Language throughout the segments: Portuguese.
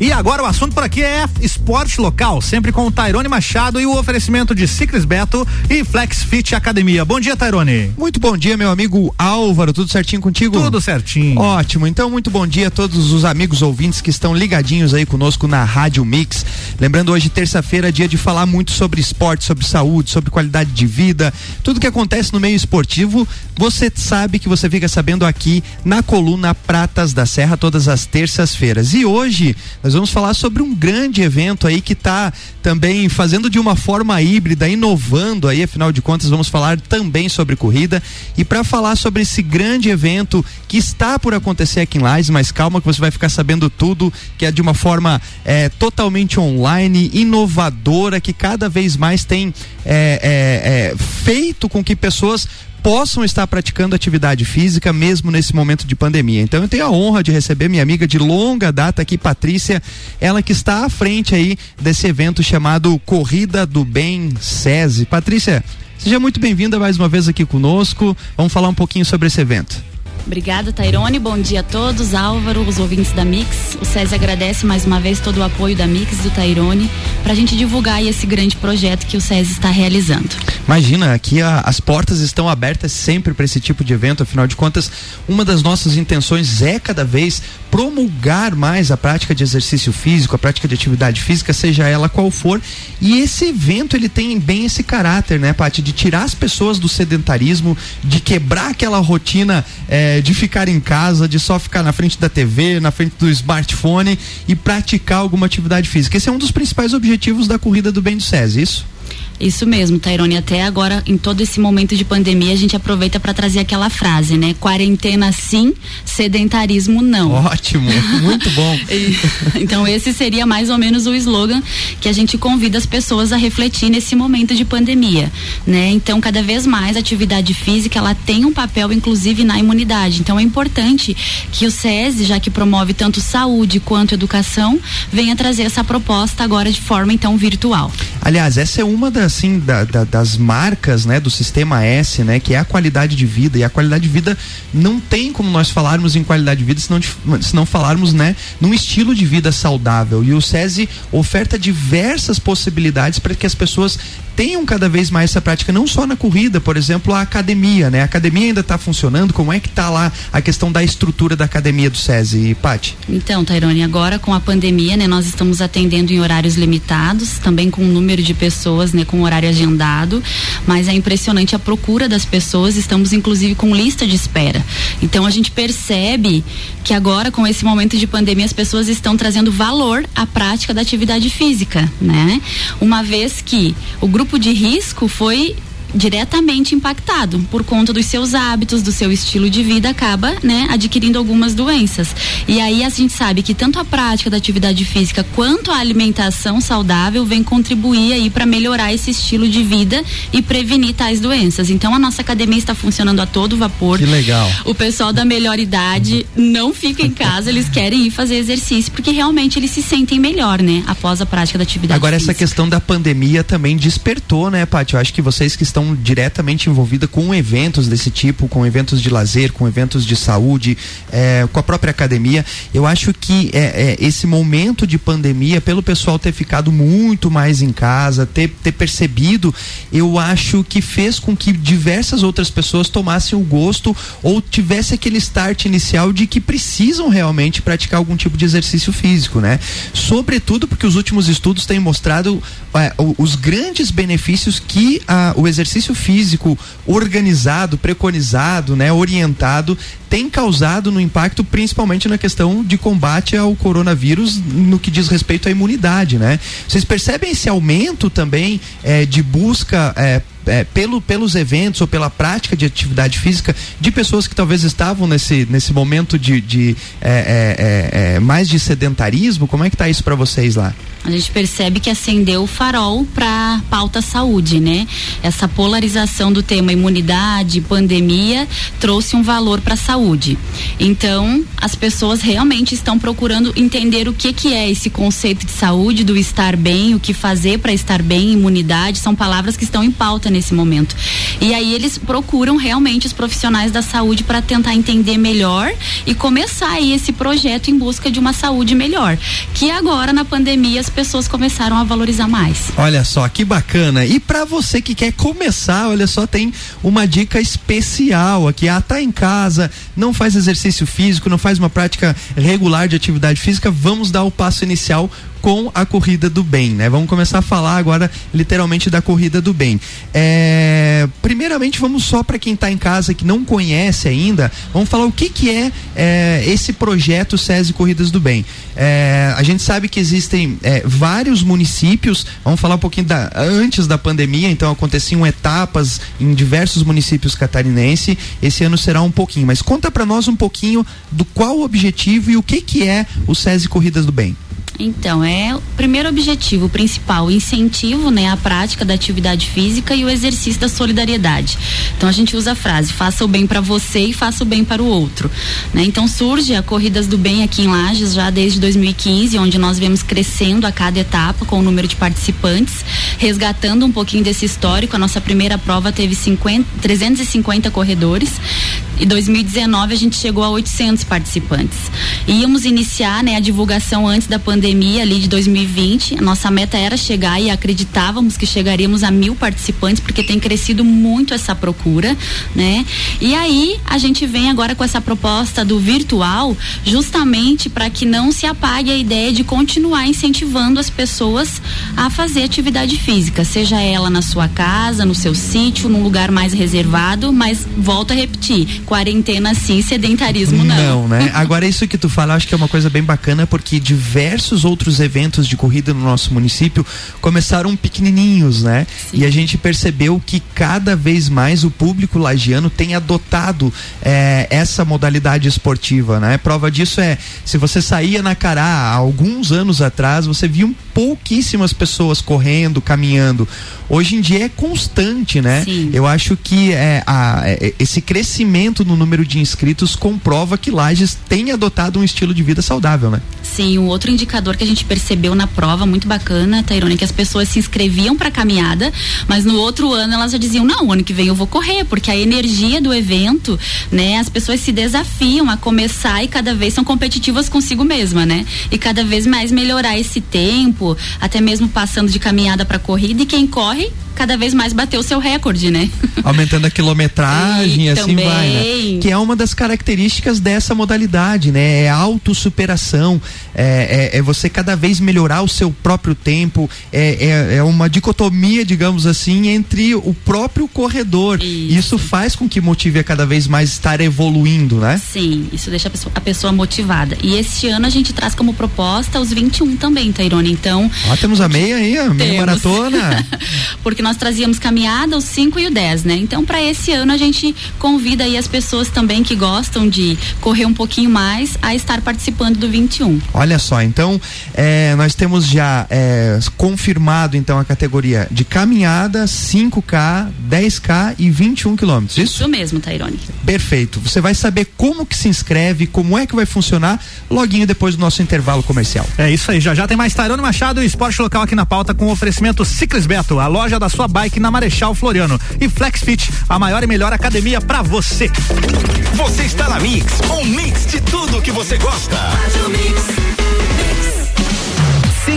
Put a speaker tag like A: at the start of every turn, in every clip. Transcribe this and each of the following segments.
A: E agora o assunto por aqui é esporte local, sempre com o Tairone Machado e o oferecimento de Ciclis Beto e Flex Fit Academia. Bom dia, Tairone.
B: Muito bom dia, meu amigo Álvaro. Tudo certinho contigo?
A: Tudo certinho.
B: Ótimo. Então, muito bom dia a todos os amigos ouvintes que estão ligadinhos aí conosco na Rádio Mix. Lembrando hoje, terça-feira, dia de falar muito sobre esporte, sobre saúde, sobre qualidade de vida, tudo que acontece no meio esportivo. Você sabe que você fica sabendo aqui na coluna Pratas da Serra todas as terças-feiras. E hoje nós vamos falar sobre um grande evento aí que está também fazendo de uma forma híbrida, inovando aí, afinal de contas, vamos falar também sobre corrida. E para falar sobre esse grande evento que está por acontecer aqui em Lages, mas calma que você vai ficar sabendo tudo, que é de uma forma é, totalmente online, inovadora, que cada vez mais tem é, é, feito com que pessoas possam estar praticando atividade física mesmo nesse momento de pandemia. Então eu tenho a honra de receber minha amiga de longa data aqui, Patrícia, ela que está à frente aí desse evento chamado Corrida do Bem SESI. Patrícia, seja muito bem-vinda mais uma vez aqui conosco. Vamos falar um pouquinho sobre esse evento.
C: Obrigada, Tairone. Bom dia a todos. Álvaro, os ouvintes da Mix. O SESI agradece mais uma vez todo o apoio da Mix do Tairone para a gente divulgar esse grande projeto que o SESI está realizando.
B: Imagina, aqui a, as portas estão abertas sempre para esse tipo de evento. Afinal de contas, uma das nossas intenções é cada vez promulgar mais a prática de exercício físico, a prática de atividade física, seja ela qual for. E esse evento ele tem bem esse caráter, né, Paty, de tirar as pessoas do sedentarismo, de quebrar aquela rotina. É, de ficar em casa, de só ficar na frente da TV, na frente do smartphone e praticar alguma atividade física. Esse é um dos principais objetivos da corrida do bem do SESI, isso?
C: Isso mesmo, Tairone. Até agora, em todo esse momento de pandemia, a gente aproveita para trazer aquela frase, né? Quarentena sim, sedentarismo não.
B: Ótimo, muito bom.
C: então, esse seria mais ou menos o slogan que a gente convida as pessoas a refletir nesse momento de pandemia, né? Então, cada vez mais a atividade física, ela tem um papel, inclusive, na imunidade. Então, é importante que o SESI, já que promove tanto saúde quanto educação, venha trazer essa proposta agora de forma, então, virtual.
B: Aliás, essa é uma das assim da, da, das marcas né do sistema S né que é a qualidade de vida. E a qualidade de vida não tem como nós falarmos em qualidade de vida se não, se não falarmos né num estilo de vida saudável. E o SESI oferta diversas possibilidades para que as pessoas tenham cada vez mais essa prática, não só na corrida, por exemplo, a academia, né? A academia ainda está funcionando, como é que está lá a questão da estrutura da academia do SESI, Pati?
C: Então, Tairone, agora com a pandemia, né, nós estamos atendendo em horários limitados, também com um número de pessoas, né, com horário agendado, mas é impressionante a procura das pessoas, estamos inclusive com lista de espera. Então a gente percebe que agora com esse momento de pandemia as pessoas estão trazendo valor à prática da atividade física, né? Uma vez que o grupo grupo de risco foi diretamente impactado por conta dos seus hábitos, do seu estilo de vida, acaba, né, adquirindo algumas doenças. E aí a gente sabe que tanto a prática da atividade física quanto a alimentação saudável vem contribuir aí para melhorar esse estilo de vida e prevenir tais doenças. Então a nossa academia está funcionando a todo vapor.
B: Que legal.
C: O pessoal da melhor idade não fica em casa, eles querem ir fazer exercício porque realmente eles se sentem melhor, né, após a prática da atividade
B: Agora
C: física.
B: essa questão da pandemia também despertou, né, Paty? Eu acho que vocês que estão estão diretamente envolvidas com eventos desse tipo, com eventos de lazer, com eventos de saúde, é, com a própria academia. Eu acho que é, é, esse momento de pandemia, pelo pessoal ter ficado muito mais em casa, ter, ter percebido, eu acho que fez com que diversas outras pessoas tomassem o gosto ou tivesse aquele start inicial de que precisam realmente praticar algum tipo de exercício físico, né? Sobretudo porque os últimos estudos têm mostrado é, os grandes benefícios que a, o exercício exercício físico organizado, preconizado, né, orientado, tem causado no impacto principalmente na questão de combate ao coronavírus no que diz respeito à imunidade, né? Vocês percebem esse aumento também é, de busca é, é, pelo, pelos eventos ou pela prática de atividade física de pessoas que talvez estavam nesse, nesse momento de, de é, é, é mais de sedentarismo? Como é que está isso para vocês lá?
C: A gente percebe que acendeu o farol para pauta saúde, né? Essa polarização do tema imunidade, pandemia trouxe um valor para a saúde. Então, as pessoas realmente estão procurando entender o que que é esse conceito de saúde, do estar bem, o que fazer para estar bem, imunidade, são palavras que estão em pauta nesse momento. E aí eles procuram realmente os profissionais da saúde para tentar entender melhor e começar aí esse projeto em busca de uma saúde melhor, que agora na pandemia as pessoas começaram a valorizar mais.
B: Olha só que bacana. E para você que quer começar, olha só, tem uma dica especial aqui. Ah, tá em casa, não faz exercício físico, não faz uma prática regular de atividade física, vamos dar o passo inicial com a corrida do bem, né? Vamos começar a falar agora literalmente da corrida do bem. É, primeiramente, vamos só para quem está em casa que não conhece ainda, vamos falar o que que é, é esse projeto SESI Corridas do Bem. É, a gente sabe que existem é, vários municípios, vamos falar um pouquinho da, antes da pandemia, então aconteciam etapas em diversos municípios catarinenses. Esse ano será um pouquinho, mas conta para nós um pouquinho do qual o objetivo e o que que é o SESI Corridas do Bem.
C: Então, é o primeiro objetivo, principal, o incentivo, né, à prática da atividade física e o exercício da solidariedade. Então a gente usa a frase: faça o bem para você e faça o bem para o outro, né? Então surge a Corridas do Bem aqui em Lages já desde 2015, onde nós vemos crescendo a cada etapa com o número de participantes, resgatando um pouquinho desse histórico. A nossa primeira prova teve 50, 350 corredores e 2019 a gente chegou a 800 participantes. Íamos iniciar, né, a divulgação antes da pandemia pandemia ali de 2020, a nossa meta era chegar e acreditávamos que chegaríamos a mil participantes, porque tem crescido muito essa procura, né? E aí a gente vem agora com essa proposta do virtual, justamente para que não se apague a ideia de continuar incentivando as pessoas a fazer atividade física, seja ela na sua casa, no seu sítio, num lugar mais reservado, mas volto a repetir, quarentena sim, sedentarismo não.
B: Não, né? Agora isso que tu fala, acho que é uma coisa bem bacana porque diversos outros eventos de corrida no nosso município começaram pequenininhos, né? Sim. E a gente percebeu que cada vez mais o público lagiano tem adotado é, essa modalidade esportiva, né? Prova disso é, se você saía na Cará há alguns anos atrás, você via pouquíssimas pessoas correndo, caminhando. Hoje em dia é constante, né? Sim. Eu acho que é, a, é, esse crescimento no número de inscritos comprova que Lages tem adotado um estilo de vida saudável, né?
C: Sim, um outro indicador que a gente percebeu na prova, muito bacana, Tairone, que as pessoas se inscreviam para caminhada, mas no outro ano elas já diziam, não, ano que vem eu vou correr, porque a energia do evento, né, as pessoas se desafiam a começar e cada vez são competitivas consigo mesma, né? E cada vez mais melhorar esse tempo, até mesmo passando de caminhada para corrida e quem corre cada vez mais bater o seu recorde, né?
B: Aumentando a quilometragem e assim também. vai, né? Que é uma das características dessa modalidade, né? É autossuperação, é, é, é você cada vez melhorar o seu próprio tempo, é, é, é uma dicotomia, digamos assim, entre o próprio corredor. Isso. isso faz com que motive a cada vez mais estar evoluindo, né?
C: Sim, isso deixa a pessoa, a pessoa motivada. E este ano a gente traz como proposta os 21 também, Tairone. Então.
B: Ó, temos a meia aí, a meia maratona.
C: porque nós nós trazíamos caminhada, os 5 e o 10, né? Então, para esse ano, a gente convida aí as pessoas também que gostam de correr um pouquinho mais a estar participando do 21.
B: Olha só, então, é, nós temos já é, confirmado, então, a categoria de caminhada, 5K, 10K e 21 quilômetros, isso?
C: Isso mesmo, Tairone.
B: Perfeito. Você vai saber como que se inscreve, como é que vai funcionar, loguinho depois do nosso intervalo comercial.
A: É isso aí, já já tem mais Tairone Machado e esporte local aqui na pauta com oferecimento Ciclis Beto, a loja da sua sua bike na Marechal Floriano. E FlexFit, a maior e melhor academia para você.
D: Você está na Mix, um mix de tudo que você gosta.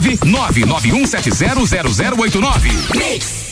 D: 991700089.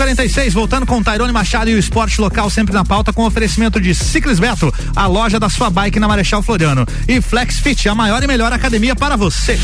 A: 46, voltando com Tairone Machado e o esporte local sempre na pauta com oferecimento de Ciclis Beto, a loja da sua bike na Marechal Floriano. E Flex Fit, a maior e melhor academia para você.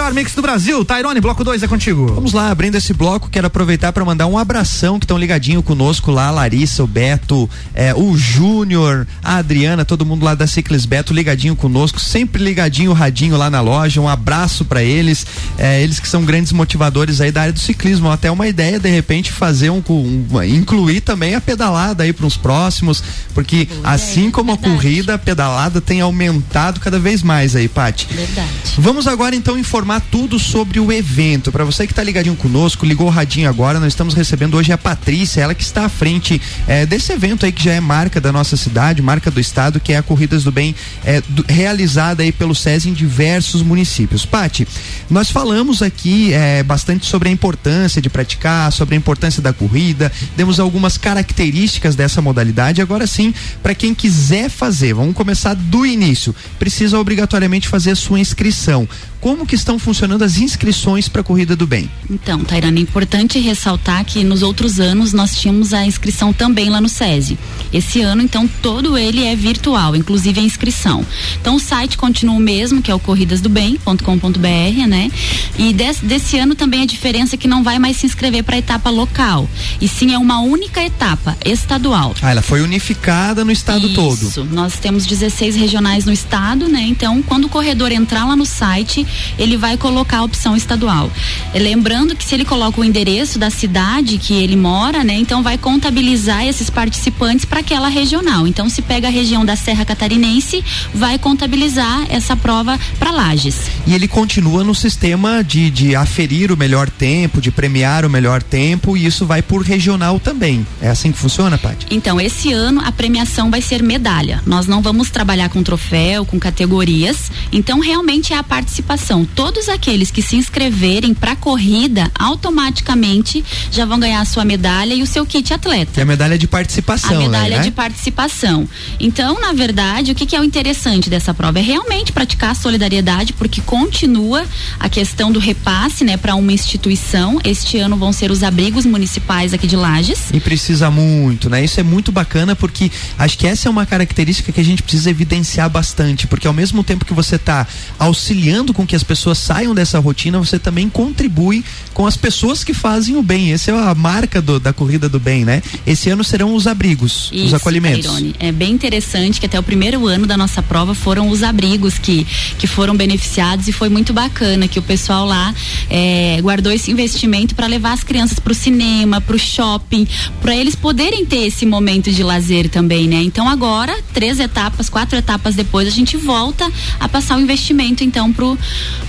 A: Melhor mix do Brasil. Tairone, bloco 2 é contigo.
B: Vamos lá, abrindo esse bloco, quero aproveitar para mandar um abração que estão ligadinho conosco lá, a Larissa, o Beto, é, o Júnior, a Adriana, todo mundo lá da Ciclis Beto ligadinho conosco, sempre ligadinho o radinho lá na loja. Um abraço para eles, é, eles que são grandes motivadores aí da área do ciclismo. Até uma ideia de repente fazer um, um incluir também a pedalada aí para os próximos, porque assim como a corrida, a pedalada tem aumentado cada vez mais aí, Pati.
C: Verdade.
B: Vamos agora então informar tudo sobre o evento. Para você que está ligadinho conosco, ligou o radinho agora, nós estamos recebendo hoje a Patrícia, ela que está à frente é, desse evento aí que já é marca da nossa cidade, marca do estado, que é a Corridas do Bem, é, do, realizada aí pelo SESI em diversos municípios. Pati, nós falamos aqui é, bastante sobre a importância de praticar, sobre a importância da corrida, demos algumas características dessa modalidade. Agora sim, para quem quiser fazer, vamos começar do início, precisa obrigatoriamente fazer a sua inscrição. Como que estão funcionando as inscrições para a Corrida do Bem?
C: Então, Tairana, é importante ressaltar que nos outros anos nós tínhamos a inscrição também lá no SESI. Esse ano, então, todo ele é virtual, inclusive a inscrição. Então, o site continua o mesmo, que é o corridasdobem.com.br, né? E desse, desse ano também a diferença é que não vai mais se inscrever para a etapa local, e sim é uma única etapa estadual.
B: Ah, ela foi unificada no estado
C: Isso.
B: todo.
C: Isso, nós temos 16 regionais no estado, né? Então, quando o corredor entrar lá no site, ele vai colocar a opção estadual. Lembrando que se ele coloca o endereço da cidade que ele mora, né, então vai contabilizar esses participantes para aquela regional. Então, se pega a região da Serra Catarinense, vai contabilizar essa prova para Lages.
B: E ele continua no sistema de, de aferir o melhor tempo, de premiar o melhor tempo, e isso vai por regional também. É assim que funciona, Paty?
C: Então, esse ano a premiação vai ser medalha. Nós não vamos trabalhar com troféu, com categorias. Então, realmente é a participação todos aqueles que se inscreverem para a corrida automaticamente já vão ganhar a sua medalha e o seu kit atleta.
B: E a medalha de participação.
C: A medalha
B: né?
C: de participação. Então, na verdade, o que, que, é o interessante dessa prova é realmente praticar a solidariedade, porque continua a questão do repasse, né, para uma instituição. Este ano vão ser os abrigos municipais aqui de Lages.
B: E precisa muito, né? Isso é muito bacana porque acho que essa é uma característica que a gente precisa evidenciar bastante, porque ao mesmo tempo que você está auxiliando com que as pessoas saiam dessa rotina, você também contribui com as pessoas que fazem o bem. Essa é a marca do, da corrida do bem, né? Esse ano serão os abrigos,
C: Isso,
B: os acolhimentos.
C: Tairone. É bem interessante que até o primeiro ano da nossa prova foram os abrigos que, que foram beneficiados e foi muito bacana que o pessoal lá é, guardou esse investimento para levar as crianças para o cinema, para o shopping, para eles poderem ter esse momento de lazer também, né? Então agora, três etapas, quatro etapas depois, a gente volta a passar o investimento então pro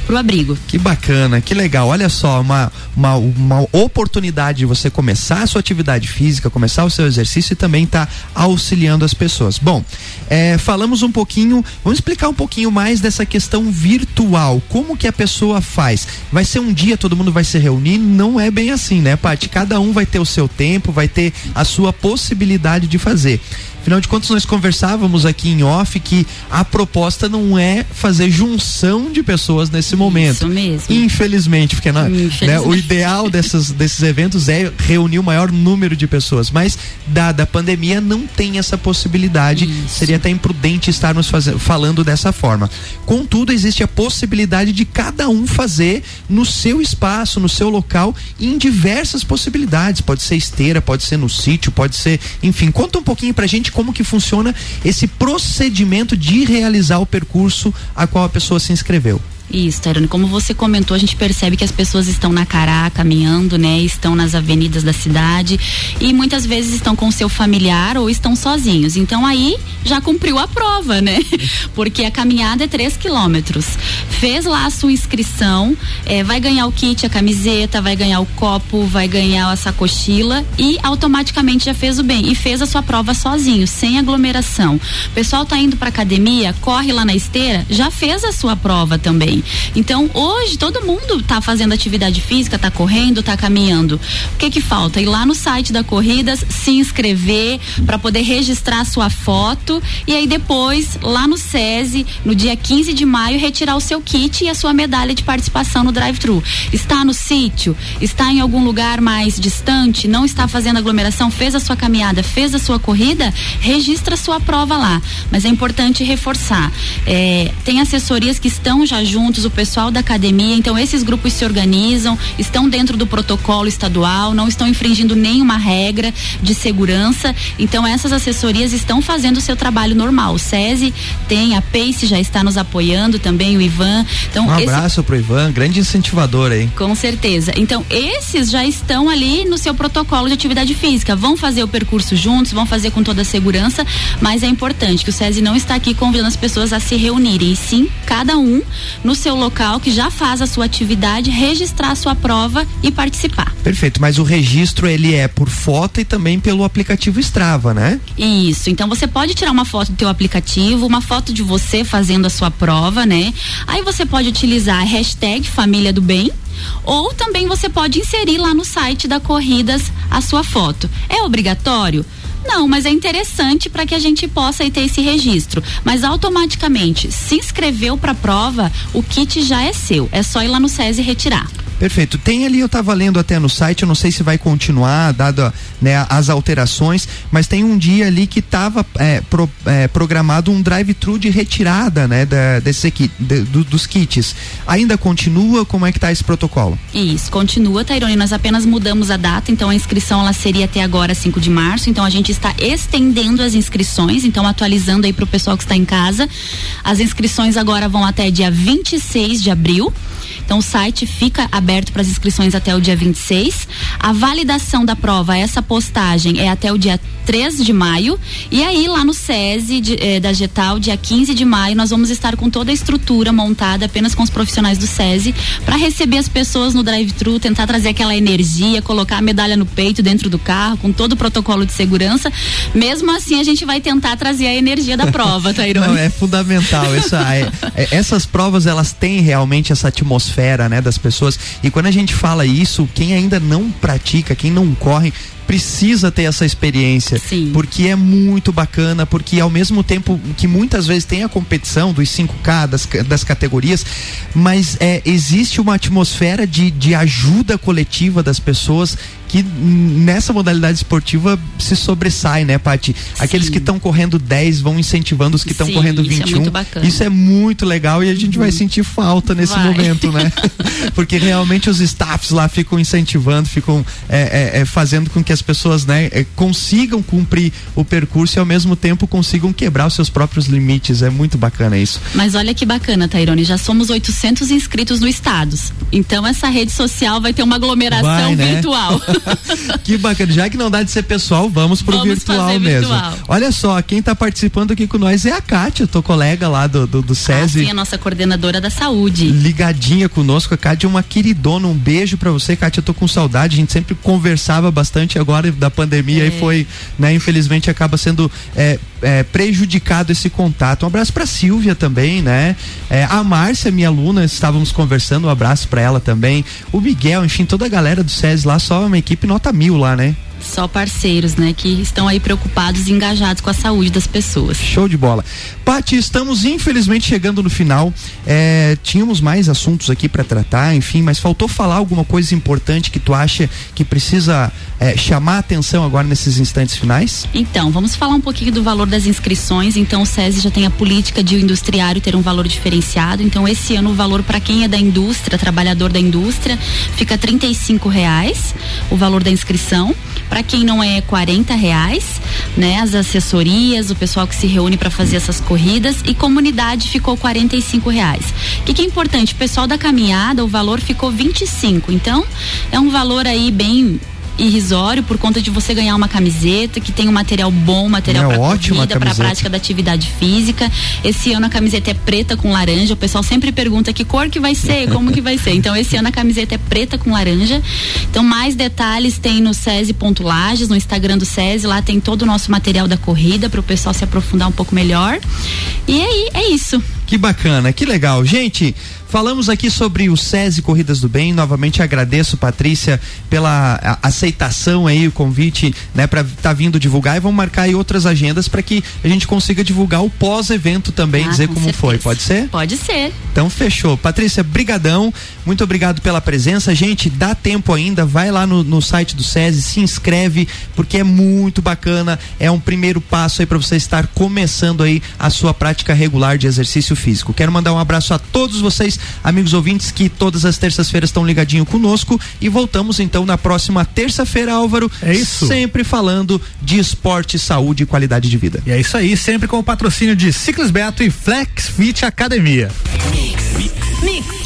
C: pro abrigo.
B: Que bacana, que legal. Olha só, uma, uma, uma oportunidade de você começar a sua atividade física, começar o seu exercício e também tá auxiliando as pessoas. Bom, é, falamos um pouquinho, vamos explicar um pouquinho mais dessa questão virtual. Como que a pessoa faz? Vai ser um dia, todo mundo vai se reunir? Não é bem assim, né, Paty? Cada um vai ter o seu tempo, vai ter a sua possibilidade de fazer. Afinal de contas, nós conversávamos aqui em off que a proposta não é fazer junção de pessoas nesse momento.
C: Isso mesmo.
B: Infelizmente, porque não, Infelizmente. Né, o ideal dessas, desses eventos é reunir o maior número de pessoas, mas dada a pandemia não tem essa possibilidade. Isso. Seria até imprudente estarmos falando dessa forma. Contudo, existe a possibilidade de cada um fazer no seu espaço, no seu local, em diversas possibilidades. Pode ser esteira, pode ser no sítio, pode ser, enfim. Conta um pouquinho pra gente como que funciona esse procedimento de realizar o percurso a qual a pessoa se inscreveu.
C: Isso, Tairone. Como você comentou, a gente percebe que as pessoas estão na Cará caminhando, né? Estão nas avenidas da cidade e muitas vezes estão com seu familiar ou estão sozinhos. Então aí já cumpriu a prova, né? Porque a caminhada é 3 quilômetros. Fez lá a sua inscrição, é, vai ganhar o kit, a camiseta, vai ganhar o copo, vai ganhar a sacochila e automaticamente já fez o bem. E fez a sua prova sozinho, sem aglomeração. O pessoal tá indo pra academia, corre lá na esteira, já fez a sua prova também. Então, hoje todo mundo está fazendo atividade física, está correndo, está caminhando. O que que falta? Ir lá no site da Corridas, se inscrever para poder registrar sua foto e aí depois lá no SESI, no dia 15 de maio, retirar o seu kit e a sua medalha de participação no drive-thru. Está no sítio, está em algum lugar mais distante, não está fazendo aglomeração, fez a sua caminhada, fez a sua corrida, registra sua prova lá. Mas é importante reforçar. É, tem assessorias que estão já o pessoal da academia, então esses grupos se organizam, estão dentro do protocolo estadual, não estão infringindo nenhuma regra de segurança. Então essas assessorias estão fazendo o seu trabalho normal. O SESI tem, a PACE já está nos apoiando também, o Ivan. Então,
B: um abraço esse... pro Ivan, grande incentivador aí.
C: Com certeza. Então, esses já estão ali no seu protocolo de atividade física. Vão fazer o percurso juntos, vão fazer com toda a segurança, mas é importante que o SESI não está aqui convidando as pessoas a se reunirem, e sim cada um no seu local que já faz a sua atividade, registrar a sua prova e participar.
B: Perfeito, mas o registro ele é por foto e também pelo aplicativo Strava, né?
C: Isso. Então você pode tirar uma foto do teu aplicativo, uma foto de você fazendo a sua prova, né? Aí você pode utilizar a hashtag Família do Bem ou também você pode inserir lá no site da Corridas a sua foto. É obrigatório? Não, mas é interessante para que a gente possa ter esse registro. Mas automaticamente, se inscreveu para a prova, o kit já é seu. É só ir lá no SESI retirar.
B: Perfeito. Tem ali, eu estava lendo até no site, eu não sei se vai continuar, dado né, as alterações, mas tem um dia ali que estava é, pro, é, programado um drive-thru de retirada né, da, desse kit, de, do, dos kits. Ainda continua? Como é que está esse protocolo?
C: Isso, continua, Tairone. Nós apenas mudamos a data, então a inscrição ela seria até agora 5 de março, então a gente está estendendo as inscrições, então atualizando aí para o pessoal que está em casa. As inscrições agora vão até dia 26 de abril. Então o site fica aberto para as inscrições até o dia 26. A validação da prova, essa postagem é até o dia 3 de maio. E aí, lá no SESI de, eh, da Getal, dia 15 de maio, nós vamos estar com toda a estrutura montada apenas com os profissionais do SESI para receber as pessoas no drive-thru, tentar trazer aquela energia, colocar a medalha no peito dentro do carro, com todo o protocolo de segurança. Mesmo assim, a gente vai tentar trazer a energia da prova, Tairone.
B: Não, é fundamental. Essa, é, é, essas provas, elas têm realmente essa atmosfera, né, das pessoas. E quando a gente fala isso, quem ainda não pratica, quem não corre, precisa ter essa experiência.
C: Sim.
B: Porque é muito bacana, porque ao mesmo tempo que muitas vezes tem a competição dos 5K, das, das categorias, mas é, existe uma atmosfera de, de ajuda coletiva das pessoas que nessa modalidade esportiva se sobressai, né, Pati? Aqueles que estão correndo 10 vão incentivando os que estão correndo 21.
C: Isso é,
B: isso é muito legal e a gente uhum. vai sentir falta nesse
C: vai.
B: momento, né? Porque realmente os staffs lá ficam incentivando, ficam é, é, é, fazendo com que as pessoas né, é, consigam cumprir o percurso e ao mesmo tempo consigam quebrar os seus próprios limites. É muito bacana isso.
C: Mas olha que bacana, Tairone, já somos 800 inscritos no estado. Então essa rede social vai ter uma aglomeração vai, né? virtual.
B: que bacana. Já que não dá de ser pessoal, vamos pro vamos virtual mesmo. Virtual. Olha só, quem está participando aqui com nós é a Kátia, tua colega lá do, do, do SESI. Ah,
C: sim, a nossa coordenadora da saúde.
B: Ligadinha conosco. A Kátia é uma queridona. Um beijo para você, Kátia. Eu tô com saudade. A gente sempre conversava bastante agora da pandemia é. e foi, né? Infelizmente acaba sendo é, é, prejudicado esse contato. Um abraço para Silvia também, né? É, a Márcia, minha aluna, estávamos conversando. Um abraço para ela também. O Miguel, enfim, toda a galera do SESI lá, só uma equipe nota mil lá, né?
C: Só parceiros, né, que estão aí preocupados e engajados com a saúde das pessoas.
B: Show de bola. Pati, estamos infelizmente chegando no final. É, tínhamos mais assuntos aqui para tratar, enfim, mas faltou falar alguma coisa importante que tu acha que precisa é, chamar a atenção agora nesses instantes finais?
C: Então, vamos falar um pouquinho do valor das inscrições. Então, o SESI já tem a política de o industriário ter um valor diferenciado. Então, esse ano o valor para quem é da indústria, trabalhador da indústria, fica R$ reais o valor da inscrição. Para quem não é 40 reais, né? As assessorias, o pessoal que se reúne para fazer essas corridas e comunidade ficou 45 reais. O que, que é importante? O pessoal da caminhada, o valor ficou 25. Então, é um valor aí bem irrisório por conta de você ganhar uma camiseta que tem um material bom, material é para corrida, para prática da atividade física. Esse ano a camiseta é preta com laranja. O pessoal sempre pergunta que cor que vai ser, como que vai ser. Então esse ano a camiseta é preta com laranja. Então mais detalhes tem no SESI.lages, no Instagram do SESI, lá tem todo o nosso material da corrida para o pessoal se aprofundar um pouco melhor. E aí, é isso.
B: Que bacana, que legal. Gente, Falamos aqui sobre o SESI Corridas do Bem. Novamente agradeço, Patrícia, pela aceitação aí, o convite, né, para estar tá vindo divulgar e vamos marcar aí outras agendas para que a gente consiga divulgar o pós-evento também, ah, dizer com como certeza. foi. Pode ser?
C: Pode ser.
B: Então fechou. Patrícia, brigadão. Muito obrigado pela presença. Gente, dá tempo ainda, vai lá no, no site do SESI, se inscreve, porque é muito bacana. É um primeiro passo aí para você estar começando aí a sua prática regular de exercício físico. Quero mandar um abraço a todos vocês amigos ouvintes que todas as terças-feiras estão ligadinho conosco e voltamos então na próxima terça-feira, Álvaro.
A: É isso.
B: Sempre falando de esporte, saúde e qualidade de vida.
A: E é isso aí, sempre com o patrocínio de Ciclis Beto e Flex Fit Academia. Mix. Mix.